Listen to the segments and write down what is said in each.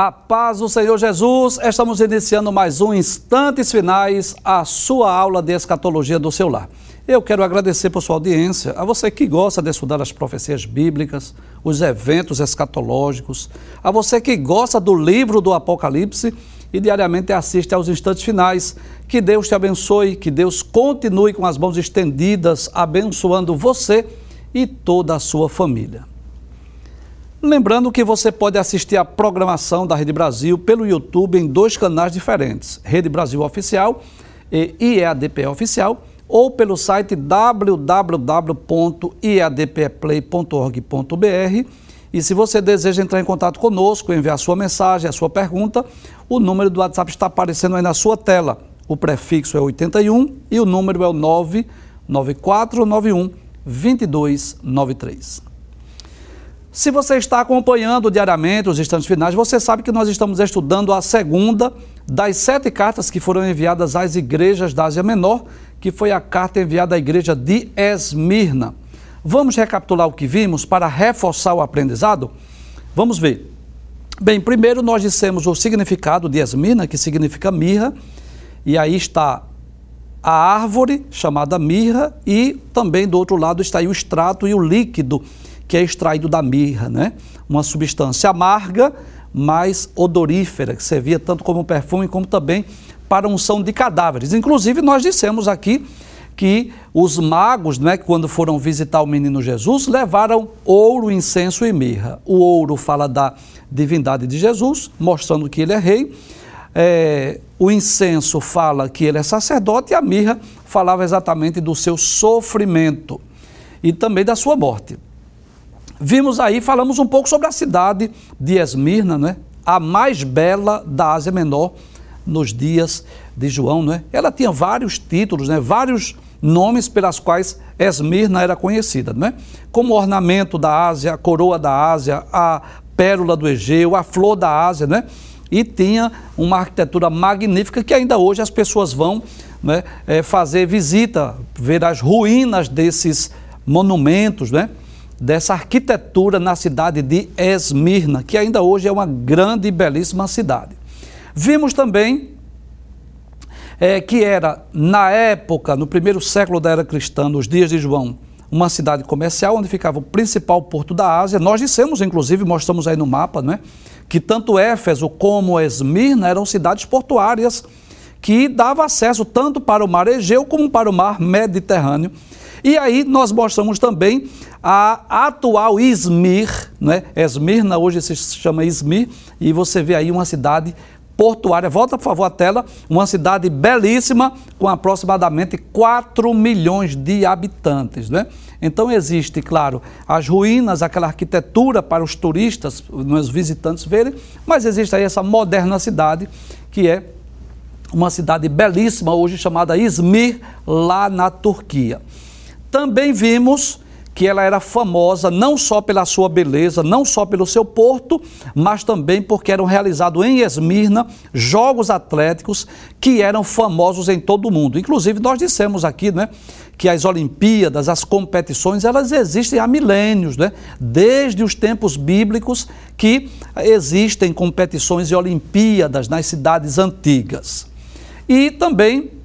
A paz do Senhor Jesus, estamos iniciando mais um Instantes Finais, a sua aula de escatologia do seu lar. Eu quero agradecer por sua audiência, a você que gosta de estudar as profecias bíblicas, os eventos escatológicos, a você que gosta do livro do Apocalipse e diariamente assiste aos instantes finais. Que Deus te abençoe, que Deus continue com as mãos estendidas, abençoando você e toda a sua família. Lembrando que você pode assistir a programação da Rede Brasil pelo YouTube em dois canais diferentes, Rede Brasil Oficial e IEADP Oficial, ou pelo site www.iadpplay.org.br. E se você deseja entrar em contato conosco, enviar sua mensagem, a sua pergunta, o número do WhatsApp está aparecendo aí na sua tela. O prefixo é 81 e o número é o 99491 2293. Se você está acompanhando diariamente os instantes finais, você sabe que nós estamos estudando a segunda das sete cartas que foram enviadas às igrejas da Ásia Menor, que foi a carta enviada à igreja de Esmirna. Vamos recapitular o que vimos para reforçar o aprendizado? Vamos ver. Bem, primeiro nós dissemos o significado de Esmirna, que significa mirra, e aí está a árvore chamada mirra, e também do outro lado está o extrato e o líquido que é extraído da mirra, né? Uma substância amarga, mas odorífera, que servia tanto como perfume como também para unção de cadáveres. Inclusive, nós dissemos aqui que os magos, né, quando foram visitar o menino Jesus, levaram ouro, incenso e mirra. O ouro fala da divindade de Jesus, mostrando que ele é rei. É, o incenso fala que ele é sacerdote e a mirra falava exatamente do seu sofrimento e também da sua morte. Vimos aí, falamos um pouco sobre a cidade de Esmirna, né? a mais bela da Ásia Menor nos dias de João. Né? Ela tinha vários títulos, né? vários nomes pelas quais Esmirna era conhecida, né? como ornamento da Ásia, a coroa da Ásia, a pérola do Egeu, a flor da Ásia, né? e tinha uma arquitetura magnífica que ainda hoje as pessoas vão né, fazer visita, ver as ruínas desses monumentos, né? Dessa arquitetura na cidade de Esmirna, que ainda hoje é uma grande e belíssima cidade. Vimos também é, que era, na época, no primeiro século da era cristã, nos dias de João, uma cidade comercial onde ficava o principal porto da Ásia. Nós dissemos, inclusive, mostramos aí no mapa, né, que tanto Éfeso como Esmirna eram cidades portuárias que davam acesso tanto para o mar Egeu como para o mar Mediterrâneo. E aí nós mostramos também a atual Izmir, né? Esmirna hoje se chama Izmir, e você vê aí uma cidade portuária. Volta, por favor, a tela. Uma cidade belíssima, com aproximadamente 4 milhões de habitantes. Né? Então, existe, claro, as ruínas, aquela arquitetura para os turistas, os visitantes verem, mas existe aí essa moderna cidade, que é uma cidade belíssima, hoje chamada Izmir, lá na Turquia. Também vimos que ela era famosa não só pela sua beleza, não só pelo seu porto, mas também porque eram realizados em Esmirna jogos atléticos que eram famosos em todo o mundo. Inclusive, nós dissemos aqui, né? que as Olimpíadas, as competições, elas existem há milênios, né? desde os tempos bíblicos que existem competições e Olimpíadas nas cidades antigas. E também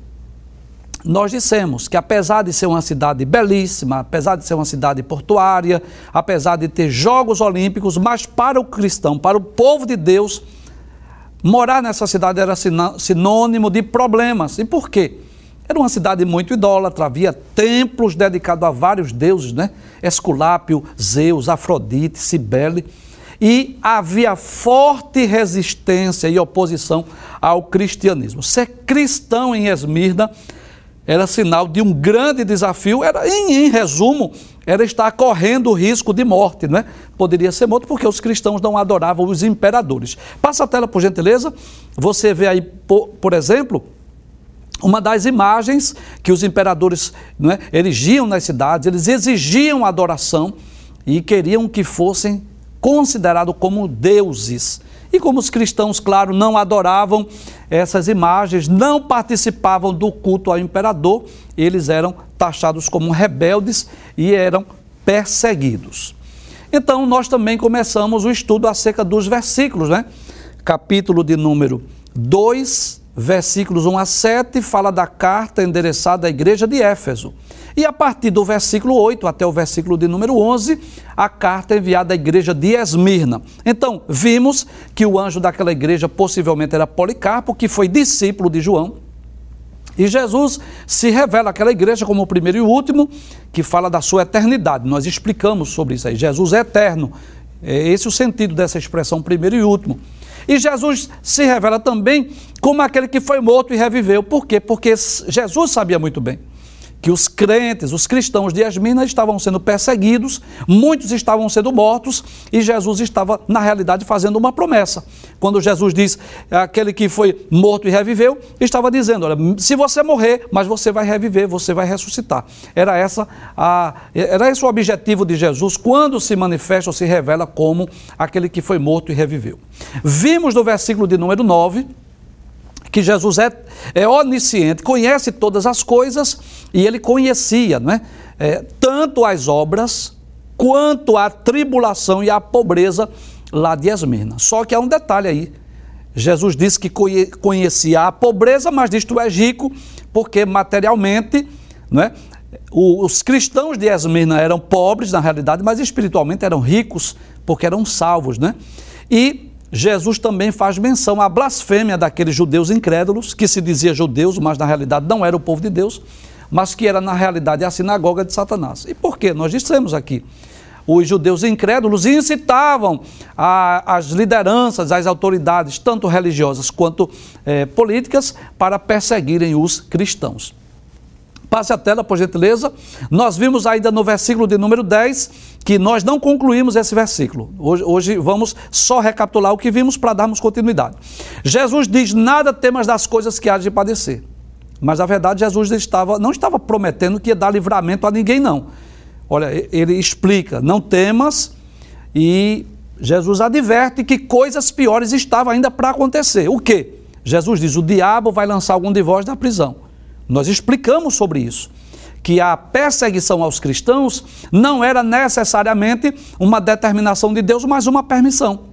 nós dissemos que apesar de ser uma cidade belíssima, apesar de ser uma cidade portuária, apesar de ter Jogos Olímpicos, mas para o cristão, para o povo de Deus, morar nessa cidade era sinônimo de problemas. E por quê? Era uma cidade muito idólatra, havia templos dedicados a vários deuses, né? Esculápio, Zeus, Afrodite, Cibele. E havia forte resistência e oposição ao cristianismo. Ser cristão em Esmirna era sinal de um grande desafio, era em, em, resumo, era estar correndo o risco de morte, né? Poderia ser morto porque os cristãos não adoravam os imperadores. Passa a tela, por gentileza. Você vê aí, por, por exemplo, uma das imagens que os imperadores né, erigiam nas cidades, eles exigiam adoração e queriam que fossem considerados como deuses. E como os cristãos, claro, não adoravam essas imagens, não participavam do culto ao imperador, eles eram taxados como rebeldes e eram perseguidos. Então, nós também começamos o estudo acerca dos versículos, né? capítulo de número 2, versículos 1 a 7, fala da carta endereçada à igreja de Éfeso. E a partir do versículo 8 até o versículo de número 11, a carta enviada à igreja de Esmirna. Então, vimos que o anjo daquela igreja possivelmente era Policarpo, que foi discípulo de João. E Jesus se revela àquela igreja como o primeiro e o último, que fala da sua eternidade. Nós explicamos sobre isso aí. Jesus é eterno. É esse o sentido dessa expressão primeiro e último. E Jesus se revela também como aquele que foi morto e reviveu. Por quê? Porque Jesus sabia muito bem que os crentes, os cristãos de Esmina estavam sendo perseguidos, muitos estavam sendo mortos e Jesus estava, na realidade, fazendo uma promessa. Quando Jesus diz aquele que foi morto e reviveu, estava dizendo: Olha, se você morrer, mas você vai reviver, você vai ressuscitar. Era, essa a, era esse o objetivo de Jesus quando se manifesta ou se revela como aquele que foi morto e reviveu. Vimos no versículo de número 9 que Jesus é, é onisciente, conhece todas as coisas e ele conhecia não é? é tanto as obras quanto a tribulação e a pobreza lá de Esmirna. Só que há um detalhe aí. Jesus disse que conhecia a pobreza, mas diz tu és rico, porque materialmente, não é? os cristãos de Esmirna eram pobres na realidade, mas espiritualmente eram ricos, porque eram salvos, né? E Jesus também faz menção à blasfêmia daqueles judeus incrédulos, que se dizia judeus, mas na realidade não era o povo de Deus, mas que era na realidade a sinagoga de Satanás. E por quê? Nós dissemos aqui. Os judeus incrédulos incitavam a, as lideranças, as autoridades, tanto religiosas quanto eh, políticas, para perseguirem os cristãos. Passe a tela, por gentileza. Nós vimos ainda no versículo de número 10 que nós não concluímos esse versículo. Hoje, hoje vamos só recapitular o que vimos para darmos continuidade. Jesus diz: Nada temas das coisas que há de padecer. Mas a verdade, Jesus estava, não estava prometendo que ia dar livramento a ninguém, não. Olha, ele explica: não temas, e Jesus adverte que coisas piores estavam ainda para acontecer. O que? Jesus diz: o diabo vai lançar algum de vós da prisão. Nós explicamos sobre isso. Que a perseguição aos cristãos não era necessariamente uma determinação de Deus, mas uma permissão.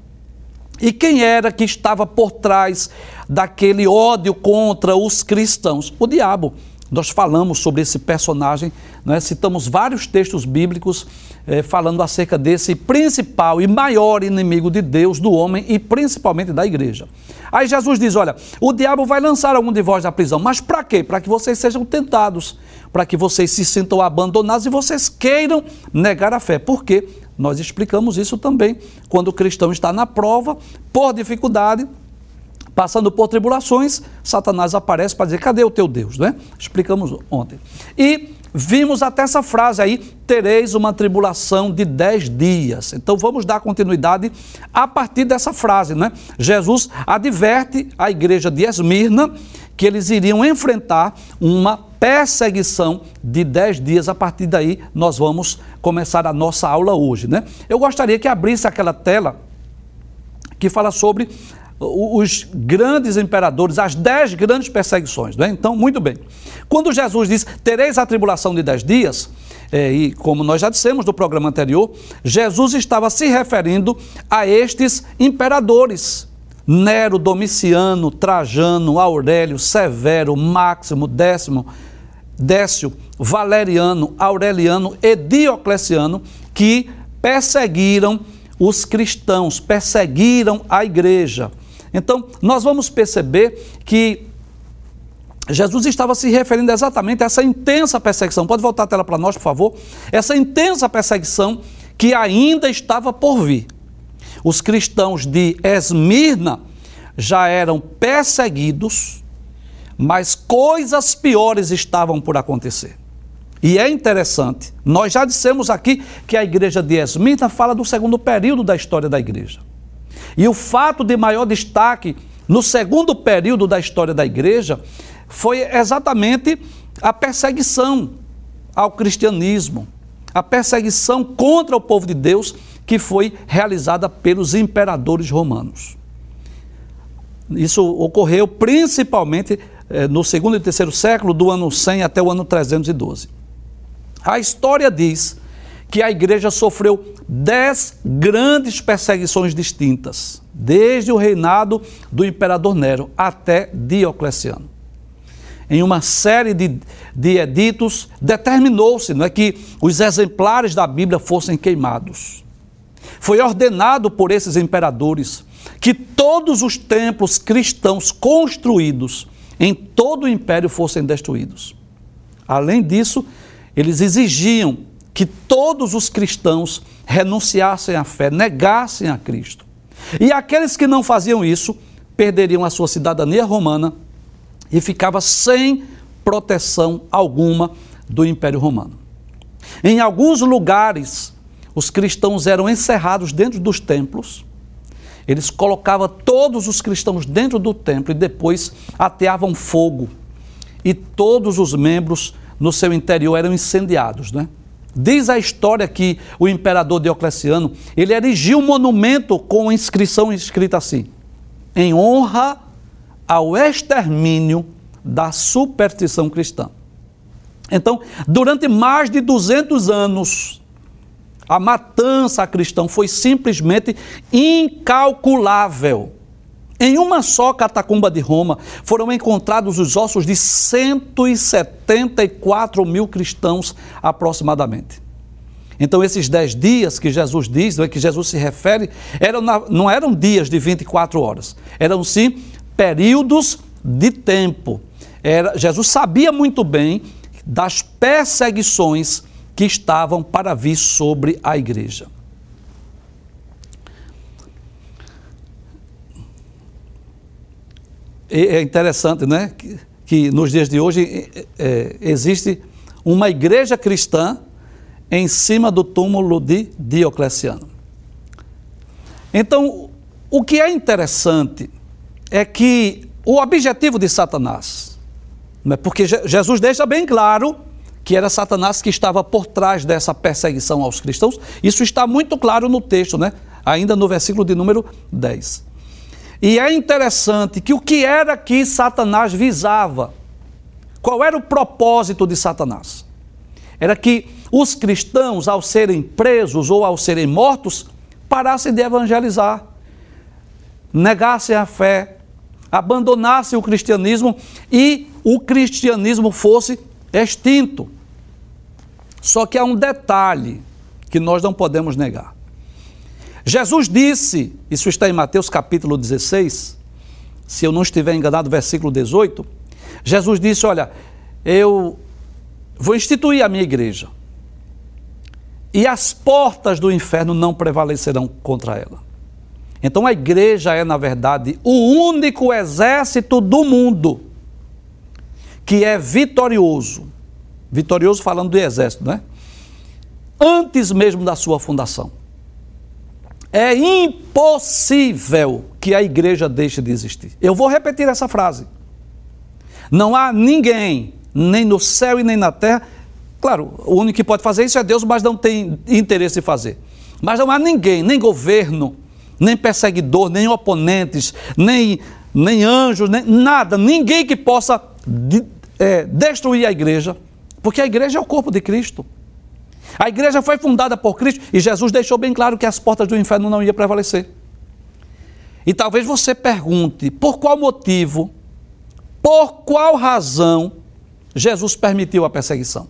E quem era que estava por trás daquele ódio contra os cristãos? O diabo. Nós falamos sobre esse personagem, é? citamos vários textos bíblicos eh, falando acerca desse principal e maior inimigo de Deus, do homem e principalmente da igreja. Aí Jesus diz: Olha, o diabo vai lançar algum de vós da prisão, mas para quê? Para que vocês sejam tentados, para que vocês se sintam abandonados e vocês queiram negar a fé. Por quê? Nós explicamos isso também. Quando o cristão está na prova, por dificuldade, passando por tribulações, Satanás aparece para dizer: cadê o teu Deus? Né? Explicamos ontem. E vimos até essa frase aí: tereis uma tribulação de dez dias. Então vamos dar continuidade a partir dessa frase. Né? Jesus adverte a igreja de Esmirna que eles iriam enfrentar uma perseguição de dez dias. A partir daí, nós vamos começar a nossa aula hoje. Né? Eu gostaria que abrisse aquela tela que fala sobre os grandes imperadores, as dez grandes perseguições. Né? Então, muito bem. Quando Jesus diz, tereis a tribulação de dez dias, é, e como nós já dissemos no programa anterior, Jesus estava se referindo a estes imperadores. Nero, Domiciano, Trajano, Aurélio, Severo, Máximo, Décimo, Décio, Valeriano, Aureliano e Diocleciano, que perseguiram os cristãos, perseguiram a igreja. Então, nós vamos perceber que Jesus estava se referindo exatamente a essa intensa perseguição. Pode voltar a tela para nós, por favor? Essa intensa perseguição que ainda estava por vir. Os cristãos de Esmirna já eram perseguidos, mas coisas piores estavam por acontecer. E é interessante, nós já dissemos aqui que a igreja de Esmirna fala do segundo período da história da igreja. E o fato de maior destaque no segundo período da história da igreja foi exatamente a perseguição ao cristianismo, a perseguição contra o povo de Deus que foi realizada pelos imperadores romanos. Isso ocorreu principalmente no segundo e terceiro século, do ano 100 até o ano 312. A história diz que a igreja sofreu dez grandes perseguições distintas, desde o reinado do imperador Nero até Diocleciano. Em uma série de, de editos, determinou-se é, que os exemplares da Bíblia fossem queimados. Foi ordenado por esses imperadores que todos os templos cristãos construídos em todo o império fossem destruídos. Além disso, eles exigiam que todos os cristãos renunciassem à fé, negassem a Cristo. E aqueles que não faziam isso perderiam a sua cidadania romana e ficava sem proteção alguma do Império Romano. Em alguns lugares, os cristãos eram encerrados dentro dos templos. Eles colocavam todos os cristãos dentro do templo e depois ateavam fogo. E todos os membros no seu interior eram incendiados, né? Diz a história que o imperador Diocleciano, ele erigiu um monumento com inscrição escrita assim: em honra ao extermínio da superstição cristã. Então, durante mais de 200 anos, a matança cristã foi simplesmente incalculável. Em uma só catacumba de Roma foram encontrados os ossos de 174 mil cristãos aproximadamente. Então, esses dez dias que Jesus diz, é que Jesus se refere, eram, não eram dias de 24 horas, eram sim períodos de tempo. Era, Jesus sabia muito bem das perseguições que estavam para vir sobre a igreja. é interessante, né? Que, que nos dias de hoje é, existe uma igreja cristã em cima do túmulo de Diocleciano. Então, o que é interessante é que o objetivo de Satanás, né, porque Jesus deixa bem claro que era Satanás que estava por trás dessa perseguição aos cristãos, isso está muito claro no texto, né? ainda no versículo de número 10. E é interessante que o que era que Satanás visava? Qual era o propósito de Satanás? Era que os cristãos, ao serem presos ou ao serem mortos, parassem de evangelizar, negassem a fé, abandonassem o cristianismo e o cristianismo fosse extinto. Só que há um detalhe que nós não podemos negar. Jesus disse, isso está em Mateus capítulo 16, se eu não estiver enganado, versículo 18. Jesus disse: Olha, eu vou instituir a minha igreja, e as portas do inferno não prevalecerão contra ela. Então a igreja é, na verdade, o único exército do mundo que é vitorioso. Vitorioso falando do exército, né? Antes mesmo da sua fundação. É impossível que a igreja deixe de existir. Eu vou repetir essa frase. Não há ninguém, nem no céu e nem na terra. Claro, o único que pode fazer isso é Deus, mas não tem interesse em fazer. Mas não há ninguém, nem governo, nem perseguidor, nem oponentes, nem, nem anjos, nem nada, ninguém que possa de, é, destruir a igreja, porque a igreja é o corpo de Cristo. A igreja foi fundada por Cristo e Jesus deixou bem claro que as portas do inferno não iam prevalecer. E talvez você pergunte por qual motivo, por qual razão Jesus permitiu a perseguição.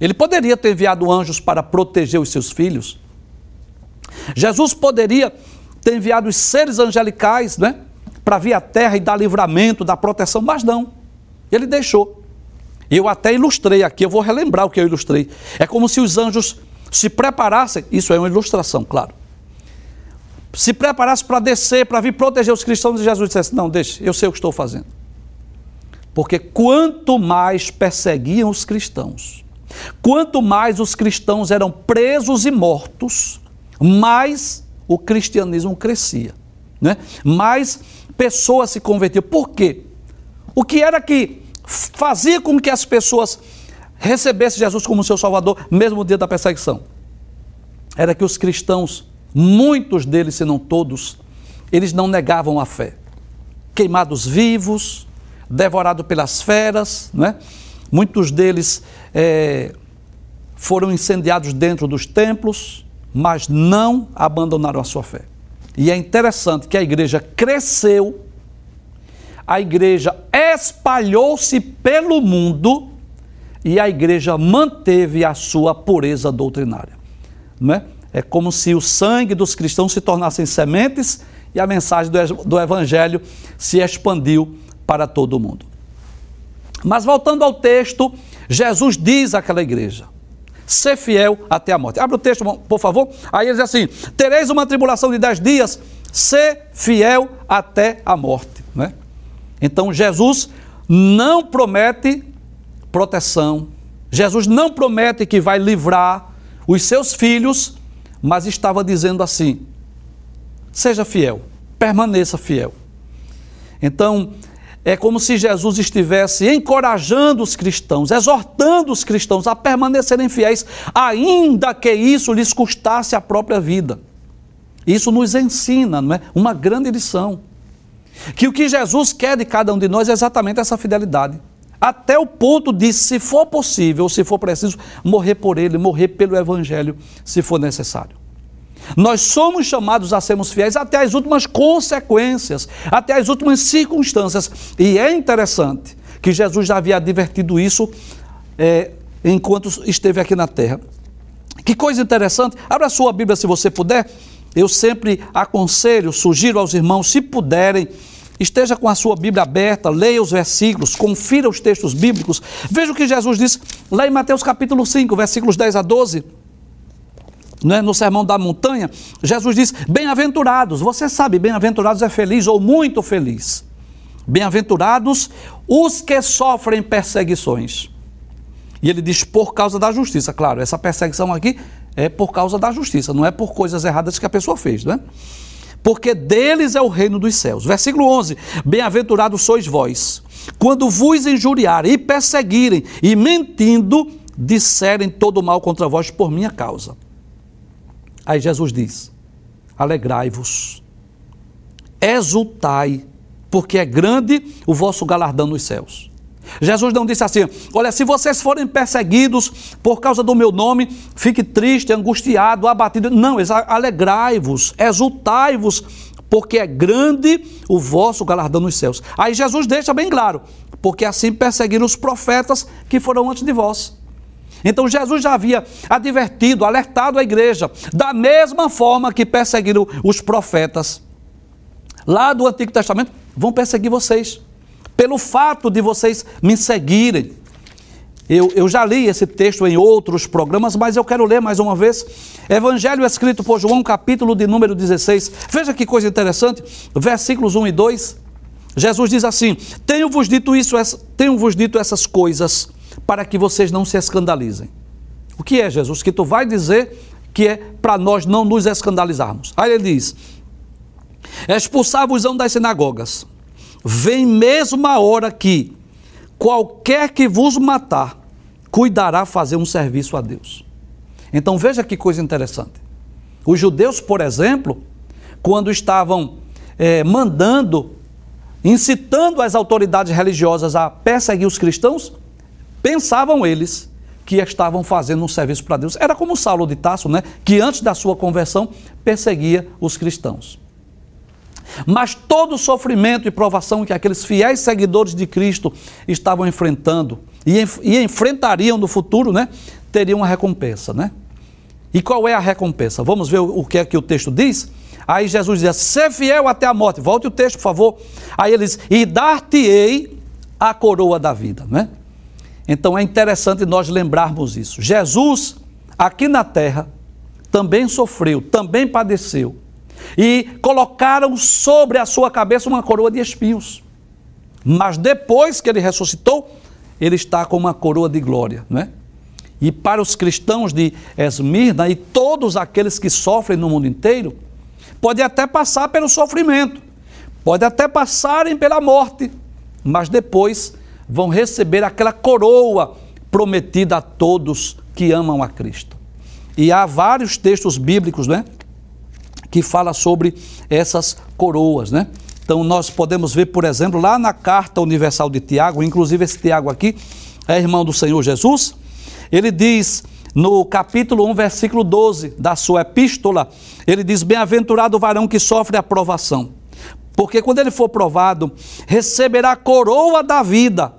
Ele poderia ter enviado anjos para proteger os seus filhos. Jesus poderia ter enviado os seres angelicais, né, para vir à terra e dar livramento, dar proteção, mas não. Ele deixou. Eu até ilustrei aqui, eu vou relembrar o que eu ilustrei. É como se os anjos se preparassem, isso é uma ilustração, claro. Se preparassem para descer, para vir proteger os cristãos, e Jesus dissesse: Não, deixe, eu sei o que estou fazendo. Porque quanto mais perseguiam os cristãos, quanto mais os cristãos eram presos e mortos, mais o cristianismo crescia. Né? Mais pessoas se convertiam. Por quê? O que era que fazia com que as pessoas recebessem Jesus como seu Salvador, mesmo no dia da perseguição. Era que os cristãos, muitos deles, se não todos, eles não negavam a fé. Queimados vivos, devorados pelas feras, não é? muitos deles é, foram incendiados dentro dos templos, mas não abandonaram a sua fé. E é interessante que a igreja cresceu, a igreja espalhou-se pelo mundo e a igreja manteve a sua pureza doutrinária. Não é? é como se o sangue dos cristãos se tornassem sementes e a mensagem do evangelho se expandiu para todo o mundo. Mas voltando ao texto, Jesus diz àquela igreja: ser fiel até a morte. Abre o texto, por favor. Aí ele diz assim: tereis uma tribulação de dez dias, ser fiel até a morte. Né? Então Jesus não promete proteção, Jesus não promete que vai livrar os seus filhos, mas estava dizendo assim: seja fiel, permaneça fiel. Então, é como se Jesus estivesse encorajando os cristãos, exortando os cristãos a permanecerem fiéis, ainda que isso lhes custasse a própria vida. Isso nos ensina, não é? Uma grande lição. Que o que Jesus quer de cada um de nós é exatamente essa fidelidade. Até o ponto de, se for possível, se for preciso, morrer por ele, morrer pelo Evangelho, se for necessário. Nós somos chamados a sermos fiéis até as últimas consequências, até as últimas circunstâncias. E é interessante que Jesus já havia advertido isso é, enquanto esteve aqui na terra. Que coisa interessante. Abra sua Bíblia se você puder. Eu sempre aconselho, sugiro aos irmãos, se puderem, esteja com a sua Bíblia aberta, leia os versículos, confira os textos bíblicos. Veja o que Jesus diz lá em Mateus capítulo 5, versículos 10 a 12 é? no Sermão da Montanha, Jesus diz: Bem-aventurados, você sabe, bem-aventurados é feliz ou muito feliz. Bem-aventurados os que sofrem perseguições. E ele diz por causa da justiça, claro, essa perseguição aqui é por causa da justiça, não é por coisas erradas que a pessoa fez, não é? Porque deles é o reino dos céus. Versículo 11: Bem-aventurados sois vós, quando vos injuriarem e perseguirem e mentindo disserem todo mal contra vós por minha causa. Aí Jesus diz: Alegrai-vos, exultai, porque é grande o vosso galardão nos céus. Jesus não disse assim: Olha, se vocês forem perseguidos por causa do meu nome, fique triste, angustiado, abatido. Não, alegrai-vos, exultai-vos, porque é grande o vosso galardão nos céus. Aí Jesus deixa bem claro: porque assim perseguiram os profetas que foram antes de vós. Então Jesus já havia advertido, alertado a igreja, da mesma forma que perseguiram os profetas. Lá do Antigo Testamento, vão perseguir vocês, pelo fato de vocês me seguirem. Eu, eu, já li esse texto em outros programas, mas eu quero ler mais uma vez. Evangelho escrito por João, capítulo de número 16. Veja que coisa interessante, versículos 1 e 2. Jesus diz assim: Tenho-vos dito isso, tenho-vos dito essas coisas para que vocês não se escandalizem. O que é, Jesus? Que tu vai dizer que é para nós não nos escandalizarmos. Aí ele diz: expulsar-vos das sinagogas. Vem mesmo a hora que qualquer que vos matar cuidará fazer um serviço a Deus. Então veja que coisa interessante. Os judeus, por exemplo, quando estavam é, mandando, incitando as autoridades religiosas a perseguir os cristãos, pensavam eles que estavam fazendo um serviço para Deus. Era como Saulo de Tasso, né, que antes da sua conversão perseguia os cristãos. Mas todo o sofrimento e provação que aqueles fiéis seguidores de Cristo estavam enfrentando e, e enfrentariam no futuro, né, teriam uma recompensa, né? E qual é a recompensa? Vamos ver o, que é que o texto diz? Aí Jesus diz: ser fiel até a morte. Volte o texto, por favor. Aí ele diz: e dar-te-ei a coroa da vida, né? Então é interessante nós lembrarmos isso. Jesus, aqui na terra, também sofreu, também padeceu. E colocaram sobre a sua cabeça uma coroa de espinhos. Mas depois que ele ressuscitou, ele está com uma coroa de glória, não é? E para os cristãos de Esmirna e todos aqueles que sofrem no mundo inteiro, pode até passar pelo sofrimento, pode até passarem pela morte, mas depois vão receber aquela coroa prometida a todos que amam a Cristo. E há vários textos bíblicos, né, que fala sobre essas coroas, né? Então nós podemos ver, por exemplo, lá na carta universal de Tiago, inclusive esse Tiago aqui é irmão do Senhor Jesus, ele diz no capítulo 1, versículo 12 da sua epístola, ele diz: Bem-aventurado o varão que sofre a provação, porque quando ele for provado, receberá a coroa da vida,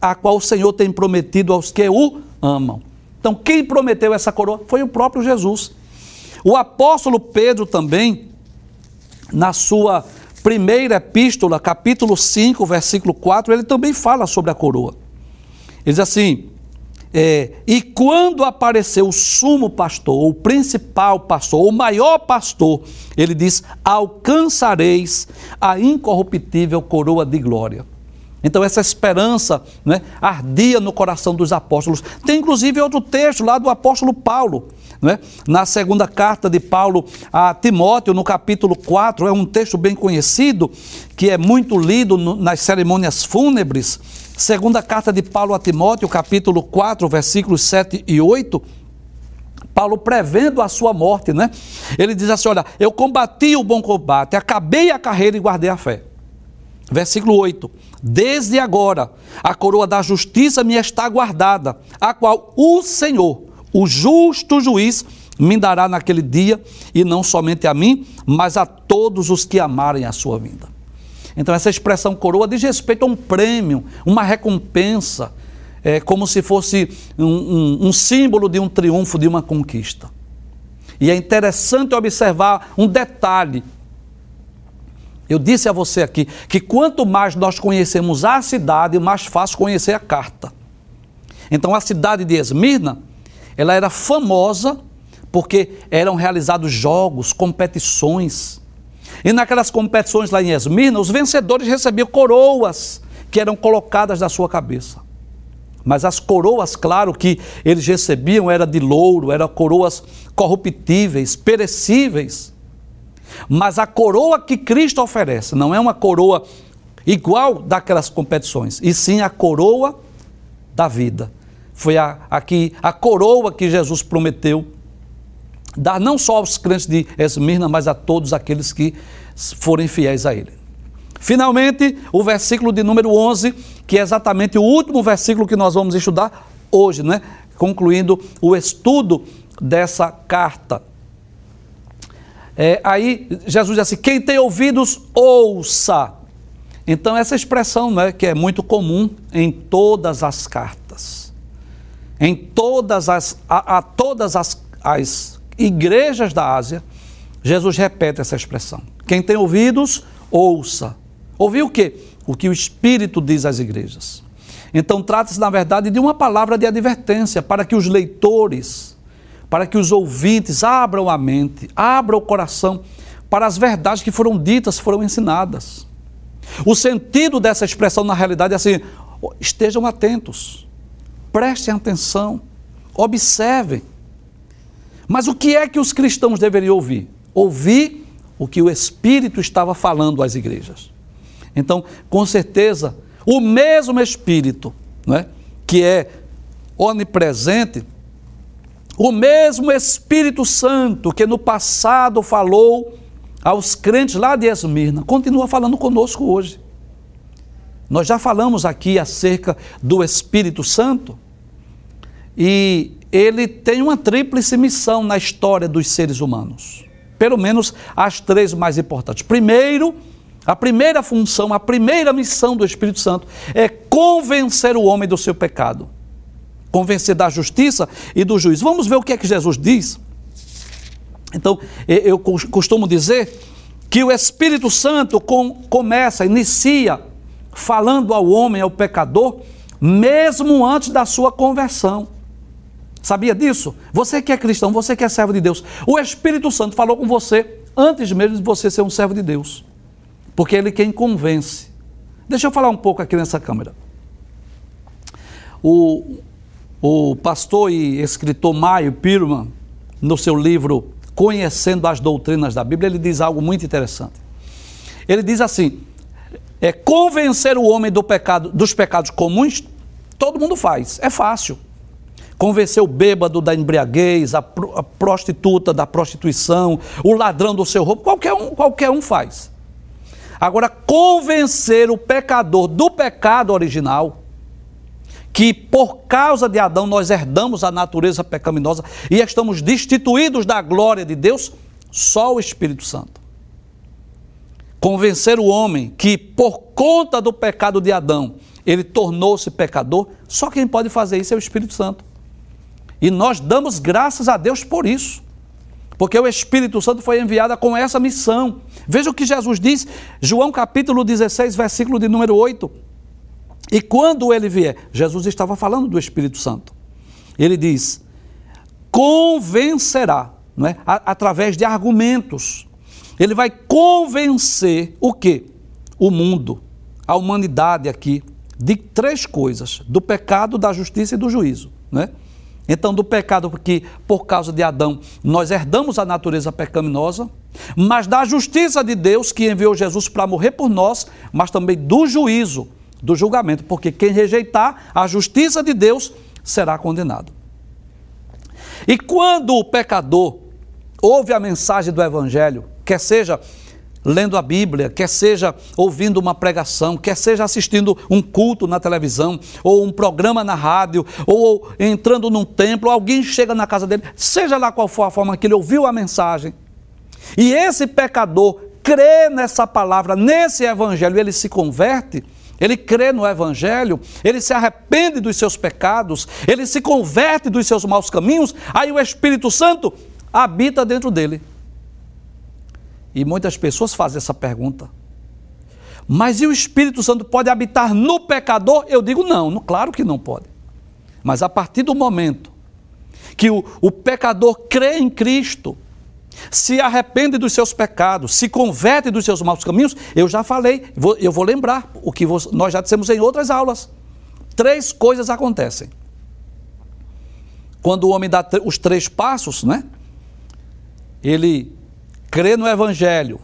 a qual o Senhor tem prometido aos que o amam. Então, quem prometeu essa coroa foi o próprio Jesus. O apóstolo Pedro também, na sua primeira epístola, capítulo 5, versículo 4, ele também fala sobre a coroa. Ele diz assim: é, e quando apareceu o sumo pastor, o principal pastor, o maior pastor, ele diz: alcançareis a incorruptível coroa de glória. Então, essa esperança né, ardia no coração dos apóstolos. Tem inclusive outro texto lá do apóstolo Paulo, né, na segunda carta de Paulo a Timóteo, no capítulo 4, é um texto bem conhecido, que é muito lido no, nas cerimônias fúnebres. Segunda carta de Paulo a Timóteo, capítulo 4, versículos 7 e 8. Paulo prevendo a sua morte, né? Ele diz assim: Olha, eu combati o bom combate, acabei a carreira e guardei a fé. Versículo 8: Desde agora a coroa da justiça me está guardada, a qual o Senhor, o justo juiz, me dará naquele dia, e não somente a mim, mas a todos os que amarem a sua vinda. Então, essa expressão coroa diz respeito a um prêmio, uma recompensa, é, como se fosse um, um, um símbolo de um triunfo, de uma conquista. E é interessante observar um detalhe eu disse a você aqui que quanto mais nós conhecemos a cidade, mais fácil conhecer a carta. Então a cidade de Esmirna, ela era famosa porque eram realizados jogos, competições. E naquelas competições lá em Esmirna, os vencedores recebiam coroas que eram colocadas na sua cabeça. Mas as coroas, claro, que eles recebiam era de louro, eram coroas corruptíveis, perecíveis. Mas a coroa que Cristo oferece não é uma coroa igual daquelas competições, e sim a coroa da vida. Foi a, aqui, a coroa que Jesus prometeu dar não só aos crentes de Esmirna, mas a todos aqueles que forem fiéis a Ele. Finalmente, o versículo de número 11, que é exatamente o último versículo que nós vamos estudar hoje, né? concluindo o estudo dessa carta. É, aí Jesus diz assim: quem tem ouvidos, ouça. Então, essa expressão né, que é muito comum em todas as cartas, em todas as, a, a todas as, as igrejas da Ásia, Jesus repete essa expressão. Quem tem ouvidos, ouça. Ouvir o quê? O que o Espírito diz às igrejas. Então, trata-se, na verdade, de uma palavra de advertência para que os leitores para que os ouvintes abram a mente, abram o coração para as verdades que foram ditas, foram ensinadas. O sentido dessa expressão na realidade é assim: estejam atentos, prestem atenção, observem. Mas o que é que os cristãos deveriam ouvir? Ouvir o que o Espírito estava falando às igrejas. Então, com certeza, o mesmo Espírito, não é, que é onipresente, o mesmo Espírito Santo que no passado falou aos crentes lá de Esmirna, continua falando conosco hoje. Nós já falamos aqui acerca do Espírito Santo e ele tem uma tríplice missão na história dos seres humanos. Pelo menos as três mais importantes. Primeiro, a primeira função, a primeira missão do Espírito Santo é convencer o homem do seu pecado convencer da justiça e do juízo. Vamos ver o que é que Jesus diz. Então, eu costumo dizer que o Espírito Santo com, começa, inicia falando ao homem, ao pecador, mesmo antes da sua conversão. Sabia disso? Você que é cristão, você que é servo de Deus, o Espírito Santo falou com você antes mesmo de você ser um servo de Deus, porque ele é quem convence. Deixa eu falar um pouco aqui nessa câmera. O, o pastor e escritor Maio Pirman, no seu livro Conhecendo as Doutrinas da Bíblia, ele diz algo muito interessante. Ele diz assim: é convencer o homem do pecado, dos pecados comuns, todo mundo faz, é fácil. Convencer o bêbado da embriaguez, a, a prostituta da prostituição, o ladrão do seu roubo, qualquer um, qualquer um faz. Agora, convencer o pecador do pecado original, que por causa de Adão nós herdamos a natureza pecaminosa e estamos destituídos da glória de Deus? Só o Espírito Santo. Convencer o homem que por conta do pecado de Adão ele tornou-se pecador, só quem pode fazer isso é o Espírito Santo. E nós damos graças a Deus por isso. Porque o Espírito Santo foi enviado com essa missão. Veja o que Jesus diz, João capítulo 16, versículo de número 8. E quando ele vier, Jesus estava falando do Espírito Santo. Ele diz: convencerá, não é? através de argumentos. Ele vai convencer o quê? O mundo, a humanidade aqui, de três coisas: do pecado, da justiça e do juízo. Né? Então, do pecado, porque por causa de Adão nós herdamos a natureza pecaminosa, mas da justiça de Deus que enviou Jesus para morrer por nós, mas também do juízo, do julgamento, porque quem rejeitar a justiça de Deus será condenado. E quando o pecador ouve a mensagem do Evangelho, quer seja lendo a Bíblia, quer seja ouvindo uma pregação, quer seja assistindo um culto na televisão, ou um programa na rádio, ou entrando num templo, alguém chega na casa dele, seja lá qual for a forma que ele ouviu a mensagem, e esse pecador crê nessa palavra, nesse evangelho, ele se converte, ele crê no Evangelho, ele se arrepende dos seus pecados, ele se converte dos seus maus caminhos, aí o Espírito Santo habita dentro dele. E muitas pessoas fazem essa pergunta. Mas e o Espírito Santo pode habitar no pecador? Eu digo não, claro que não pode. Mas a partir do momento que o, o pecador crê em Cristo, se arrepende dos seus pecados, se converte dos seus maus caminhos, eu já falei, eu vou lembrar o que nós já dissemos em outras aulas. Três coisas acontecem. Quando o homem dá os três passos, né? Ele crê no Evangelho,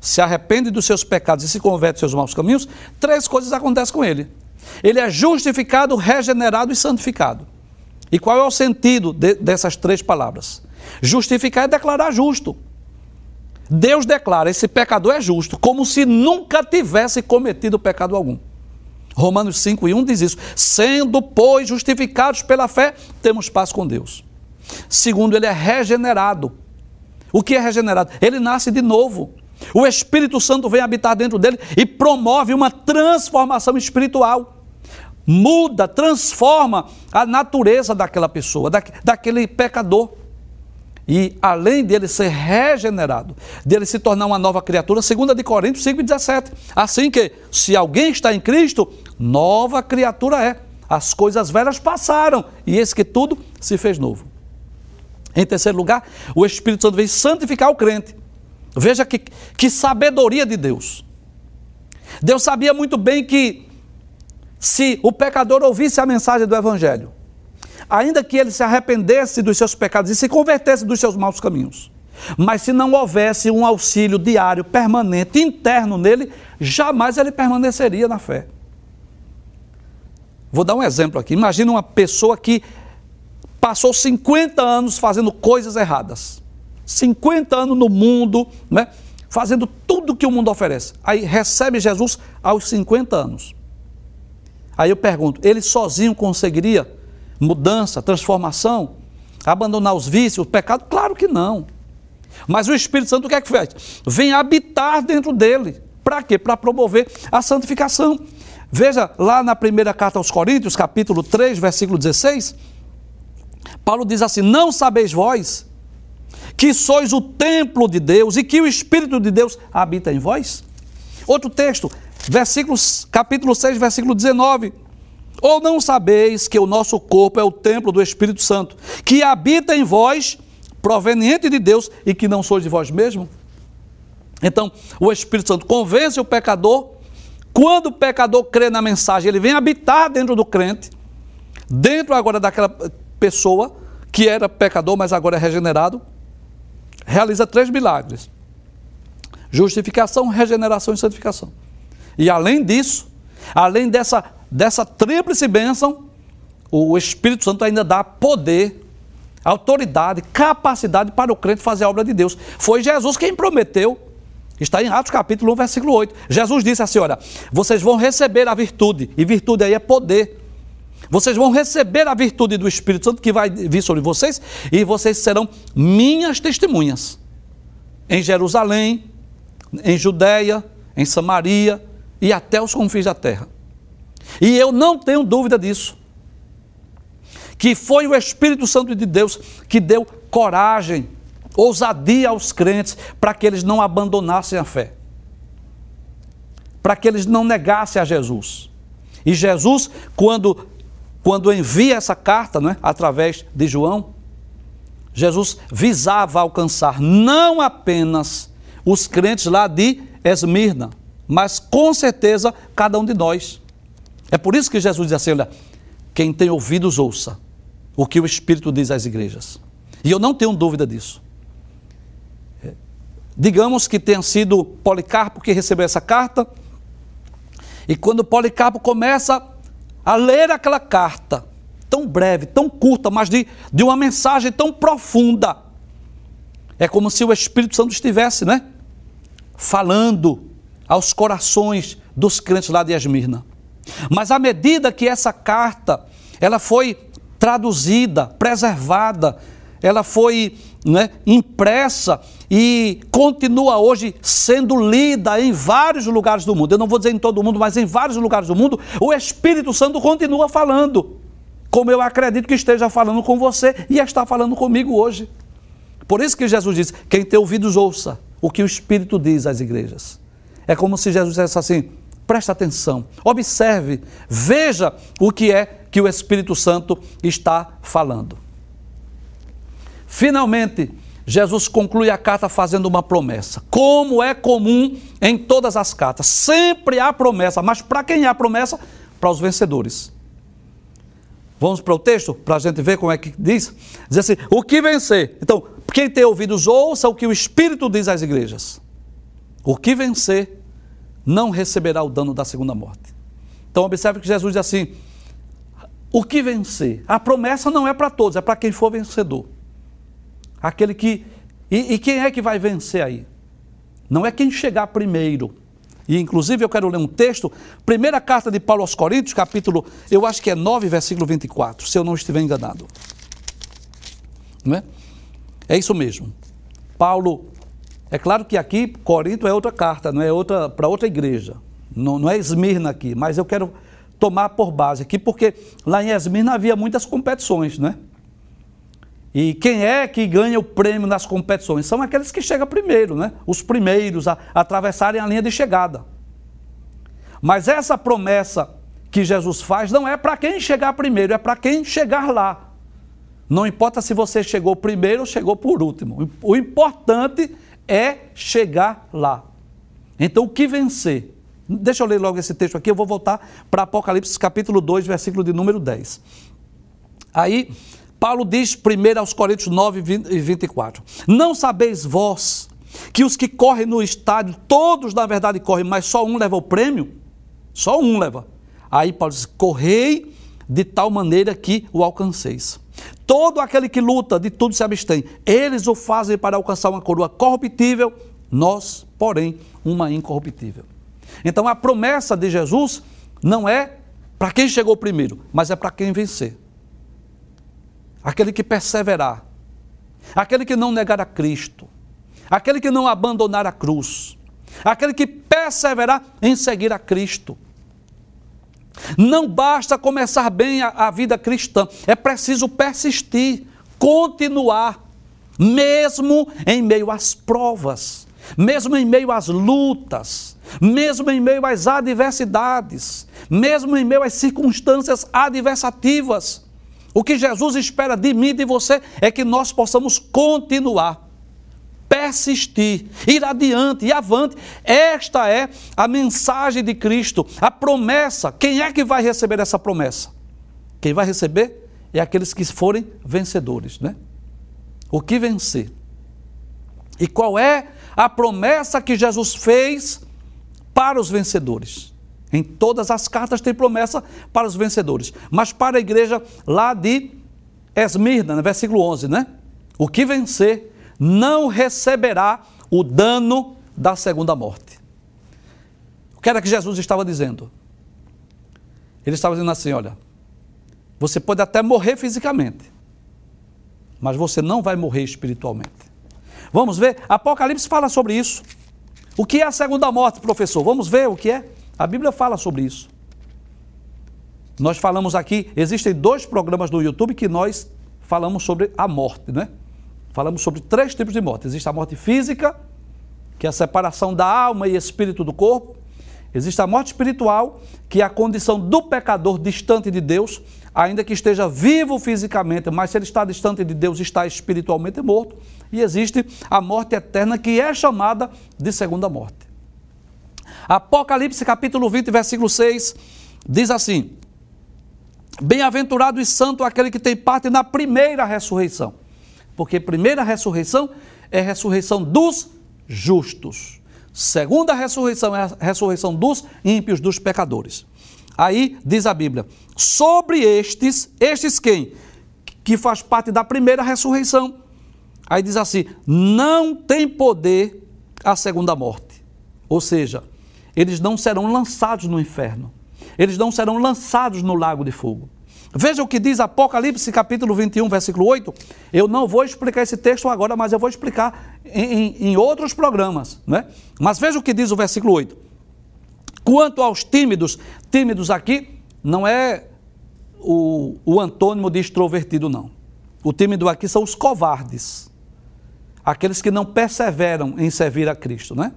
se arrepende dos seus pecados e se converte dos seus maus caminhos, três coisas acontecem com ele. Ele é justificado, regenerado e santificado. E qual é o sentido de, dessas três palavras? Justificar é declarar justo. Deus declara: esse pecador é justo, como se nunca tivesse cometido pecado algum. Romanos 5 e 1 diz isso. Sendo, pois, justificados pela fé, temos paz com Deus. Segundo, ele é regenerado. O que é regenerado? Ele nasce de novo. O Espírito Santo vem habitar dentro dele e promove uma transformação espiritual. Muda, transforma a natureza daquela pessoa, daquele pecador. E além dele ser regenerado, dele se tornar uma nova criatura, segunda de Coríntios 5,17. Assim que, se alguém está em Cristo, nova criatura é. As coisas velhas passaram, e eis que tudo se fez novo. Em terceiro lugar, o Espírito Santo vem santificar o crente. Veja que, que sabedoria de Deus. Deus sabia muito bem que se o pecador ouvisse a mensagem do Evangelho, ainda que ele se arrependesse dos seus pecados e se convertesse dos seus maus caminhos, mas se não houvesse um auxílio diário, permanente, interno nele, jamais ele permaneceria na fé. Vou dar um exemplo aqui. Imagina uma pessoa que passou 50 anos fazendo coisas erradas. 50 anos no mundo, né? fazendo tudo que o mundo oferece. Aí recebe Jesus aos 50 anos. Aí eu pergunto, ele sozinho conseguiria mudança, transformação, abandonar os vícios, o pecado? Claro que não. Mas o Espírito Santo o que é que faz? Vem habitar dentro dele. Para quê? Para promover a santificação. Veja lá na primeira carta aos Coríntios, capítulo 3, versículo 16, Paulo diz assim: Não sabeis vós que sois o templo de Deus e que o Espírito de Deus habita em vós? Outro texto, versículos, capítulo 6, versículo 19. Ou não sabeis que o nosso corpo é o templo do Espírito Santo, que habita em vós, proveniente de Deus, e que não sois de vós mesmo? Então, o Espírito Santo convence o pecador. Quando o pecador crê na mensagem, ele vem habitar dentro do crente, dentro agora daquela pessoa que era pecador, mas agora é regenerado. Realiza três milagres: justificação, regeneração e santificação. E além disso, além dessa dessa tríplice bênção, o Espírito Santo ainda dá poder, autoridade, capacidade para o crente fazer a obra de Deus. Foi Jesus quem prometeu. Está em Atos capítulo 1, versículo 8. Jesus disse assim: Olha, vocês vão receber a virtude, e virtude aí é poder. Vocês vão receber a virtude do Espírito Santo que vai vir sobre vocês e vocês serão minhas testemunhas em Jerusalém, em Judéia, em Samaria e até os confins da terra. E eu não tenho dúvida disso. Que foi o Espírito Santo de Deus que deu coragem, ousadia aos crentes para que eles não abandonassem a fé. Para que eles não negassem a Jesus. E Jesus, quando quando envia essa carta, né, através de João, Jesus visava alcançar não apenas os crentes lá de Esmirna, mas com certeza cada um de nós. É por isso que Jesus diz assim: olha, quem tem ouvidos, ouça o que o Espírito diz às igrejas. E eu não tenho dúvida disso. É, digamos que tenha sido Policarpo que recebeu essa carta, e quando Policarpo começa a ler aquela carta, tão breve, tão curta, mas de, de uma mensagem tão profunda, é como se o Espírito Santo estivesse, né? Falando aos corações dos crentes lá de Esmirna. Mas à medida que essa carta ela foi traduzida, preservada, ela foi né, impressa e continua hoje sendo lida em vários lugares do mundo. Eu não vou dizer em todo o mundo, mas em vários lugares do mundo, o Espírito Santo continua falando, como eu acredito que esteja falando com você e está falando comigo hoje. Por isso que Jesus diz: quem tem ouvidos, ouça o que o Espírito diz às igrejas. É como se Jesus dissesse assim: preste atenção, observe, veja o que é que o Espírito Santo está falando. Finalmente, Jesus conclui a carta fazendo uma promessa. Como é comum em todas as cartas, sempre há promessa, mas para quem há promessa? Para os vencedores. Vamos para o texto para a gente ver como é que diz? Diz assim: o que vencer? Então, quem tem ouvidos, ouça o que o Espírito diz às igrejas. O que vencer não receberá o dano da segunda morte. Então, observe que Jesus diz assim: o que vencer? A promessa não é para todos, é para quem for vencedor. Aquele que. E, e, quem é que vai vencer aí? Não é quem chegar primeiro. E inclusive eu quero ler um texto, primeira carta de Paulo aos Coríntios, capítulo, eu acho que é 9, versículo 24, se eu não estiver enganado. Não é? É isso mesmo. Paulo, é claro que aqui Corinto é outra carta, não é outra para outra igreja. Não, não é Esmirna aqui, mas eu quero tomar por base aqui, porque lá em Esmirna havia muitas competições, né? E quem é que ganha o prêmio nas competições? São aqueles que chegam primeiro, né? Os primeiros a, atravessarem a linha de chegada. Mas essa promessa que Jesus faz não é para quem chegar primeiro, é para quem chegar lá. Não importa se você chegou primeiro ou chegou por último. O importante é chegar lá. Então, o que vencer? Deixa eu ler logo esse texto aqui, eu vou voltar para Apocalipse capítulo 2, versículo de número 10. Aí, Paulo diz primeiro aos Coríntios 9 e 24: Não sabeis vós que os que correm no estádio, todos na verdade correm, mas só um leva o prêmio? Só um leva. Aí Paulo diz: Correi de tal maneira que o alcanceis. Todo aquele que luta, de tudo se abstém. Eles o fazem para alcançar uma coroa corruptível, nós, porém, uma incorruptível. Então a promessa de Jesus não é para quem chegou primeiro, mas é para quem vencer aquele que perseverar, aquele que não negar a Cristo, aquele que não abandonar a cruz, aquele que perseverar em seguir a Cristo. Não basta começar bem a, a vida cristã, é preciso persistir, continuar, mesmo em meio às provas, mesmo em meio às lutas, mesmo em meio às adversidades, mesmo em meio às circunstâncias adversativas. O que Jesus espera de mim e de você é que nós possamos continuar, persistir, ir adiante e avante. Esta é a mensagem de Cristo, a promessa. Quem é que vai receber essa promessa? Quem vai receber é aqueles que forem vencedores, né? O que vencer? E qual é a promessa que Jesus fez para os vencedores? Em todas as cartas tem promessa para os vencedores. Mas para a igreja lá de Esmirna, no versículo 11, né? O que vencer não receberá o dano da segunda morte. O que era que Jesus estava dizendo? Ele estava dizendo assim: olha, Você pode até morrer fisicamente, mas você não vai morrer espiritualmente. Vamos ver? Apocalipse fala sobre isso. O que é a segunda morte, professor? Vamos ver o que é? A Bíblia fala sobre isso. Nós falamos aqui, existem dois programas no YouTube que nós falamos sobre a morte, né? Falamos sobre três tipos de morte. Existe a morte física, que é a separação da alma e espírito do corpo. Existe a morte espiritual, que é a condição do pecador distante de Deus, ainda que esteja vivo fisicamente, mas se ele está distante de Deus, está espiritualmente morto. E existe a morte eterna, que é chamada de segunda morte. Apocalipse capítulo 20, versículo 6, diz assim: Bem-aventurado e santo aquele que tem parte na primeira ressurreição. Porque primeira ressurreição é a ressurreição dos justos. Segunda ressurreição é a ressurreição dos ímpios, dos pecadores. Aí diz a Bíblia: sobre estes, estes quem? Que faz parte da primeira ressurreição. Aí diz assim: não tem poder a segunda morte. Ou seja, eles não serão lançados no inferno. Eles não serão lançados no lago de fogo. Veja o que diz Apocalipse capítulo 21, versículo 8. Eu não vou explicar esse texto agora, mas eu vou explicar em, em, em outros programas. Né? Mas veja o que diz o versículo 8. Quanto aos tímidos, tímidos aqui não é o, o antônimo de extrovertido, não. O tímido aqui são os covardes. Aqueles que não perseveram em servir a Cristo, né?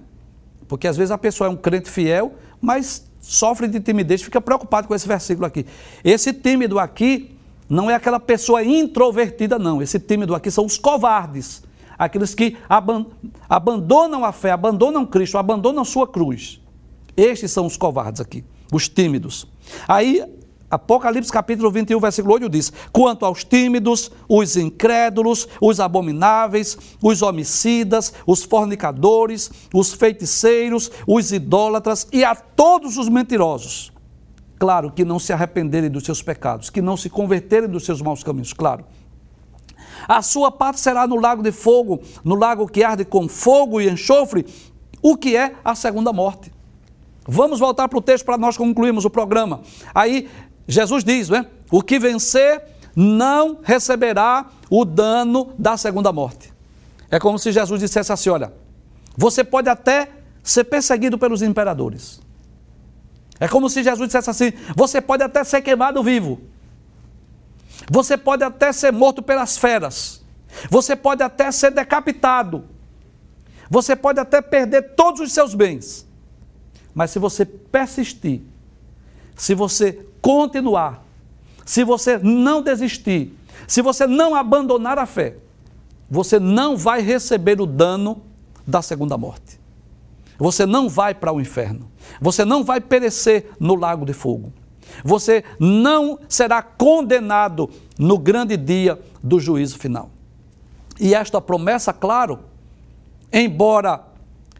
Porque às vezes a pessoa é um crente fiel, mas sofre de timidez, fica preocupado com esse versículo aqui. Esse tímido aqui não é aquela pessoa introvertida, não. Esse tímido aqui são os covardes, aqueles que abandonam a fé, abandonam Cristo, abandonam sua cruz. Estes são os covardes aqui, os tímidos. Aí Apocalipse capítulo 21, versículo 8 diz: Quanto aos tímidos, os incrédulos, os abomináveis, os homicidas, os fornicadores, os feiticeiros, os idólatras e a todos os mentirosos. Claro, que não se arrependerem dos seus pecados, que não se converterem dos seus maus caminhos, claro. A sua parte será no lago de fogo, no lago que arde com fogo e enxofre, o que é a segunda morte. Vamos voltar para o texto para nós concluirmos o programa. Aí Jesus diz, né? O que vencer não receberá o dano da segunda morte. É como se Jesus dissesse assim: olha, você pode até ser perseguido pelos imperadores. É como se Jesus dissesse assim: você pode até ser queimado vivo. Você pode até ser morto pelas feras. Você pode até ser decapitado. Você pode até perder todos os seus bens. Mas se você persistir, se você continuar, se você não desistir, se você não abandonar a fé, você não vai receber o dano da segunda morte. Você não vai para o inferno. Você não vai perecer no lago de fogo. Você não será condenado no grande dia do juízo final. E esta promessa, claro, embora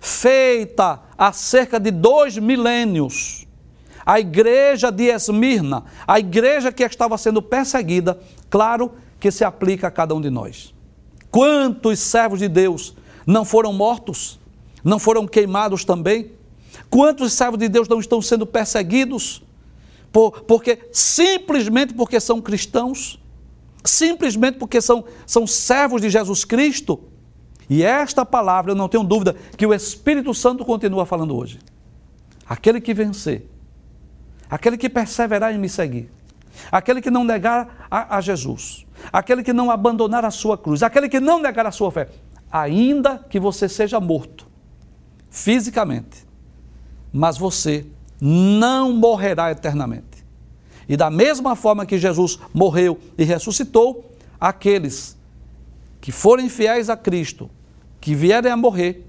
feita há cerca de dois milênios, a igreja de Esmirna, a igreja que estava sendo perseguida, claro que se aplica a cada um de nós. Quantos servos de Deus não foram mortos? Não foram queimados também? Quantos servos de Deus não estão sendo perseguidos? Por, porque simplesmente porque são cristãos, simplesmente porque são, são servos de Jesus Cristo. E esta palavra, eu não tenho dúvida que o Espírito Santo continua falando hoje. Aquele que vencer aquele que perseverar em me seguir, aquele que não negar a, a, Jesus, aquele que não abandonar a sua cruz, aquele que não negar a sua fé, ainda que você seja morto fisicamente, mas você não morrerá eternamente. E da mesma forma que Jesus morreu e ressuscitou, aqueles que forem fiéis a Cristo, que vierem a morrer,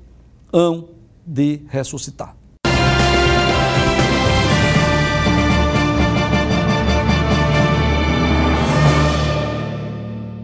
hão de ressuscitar.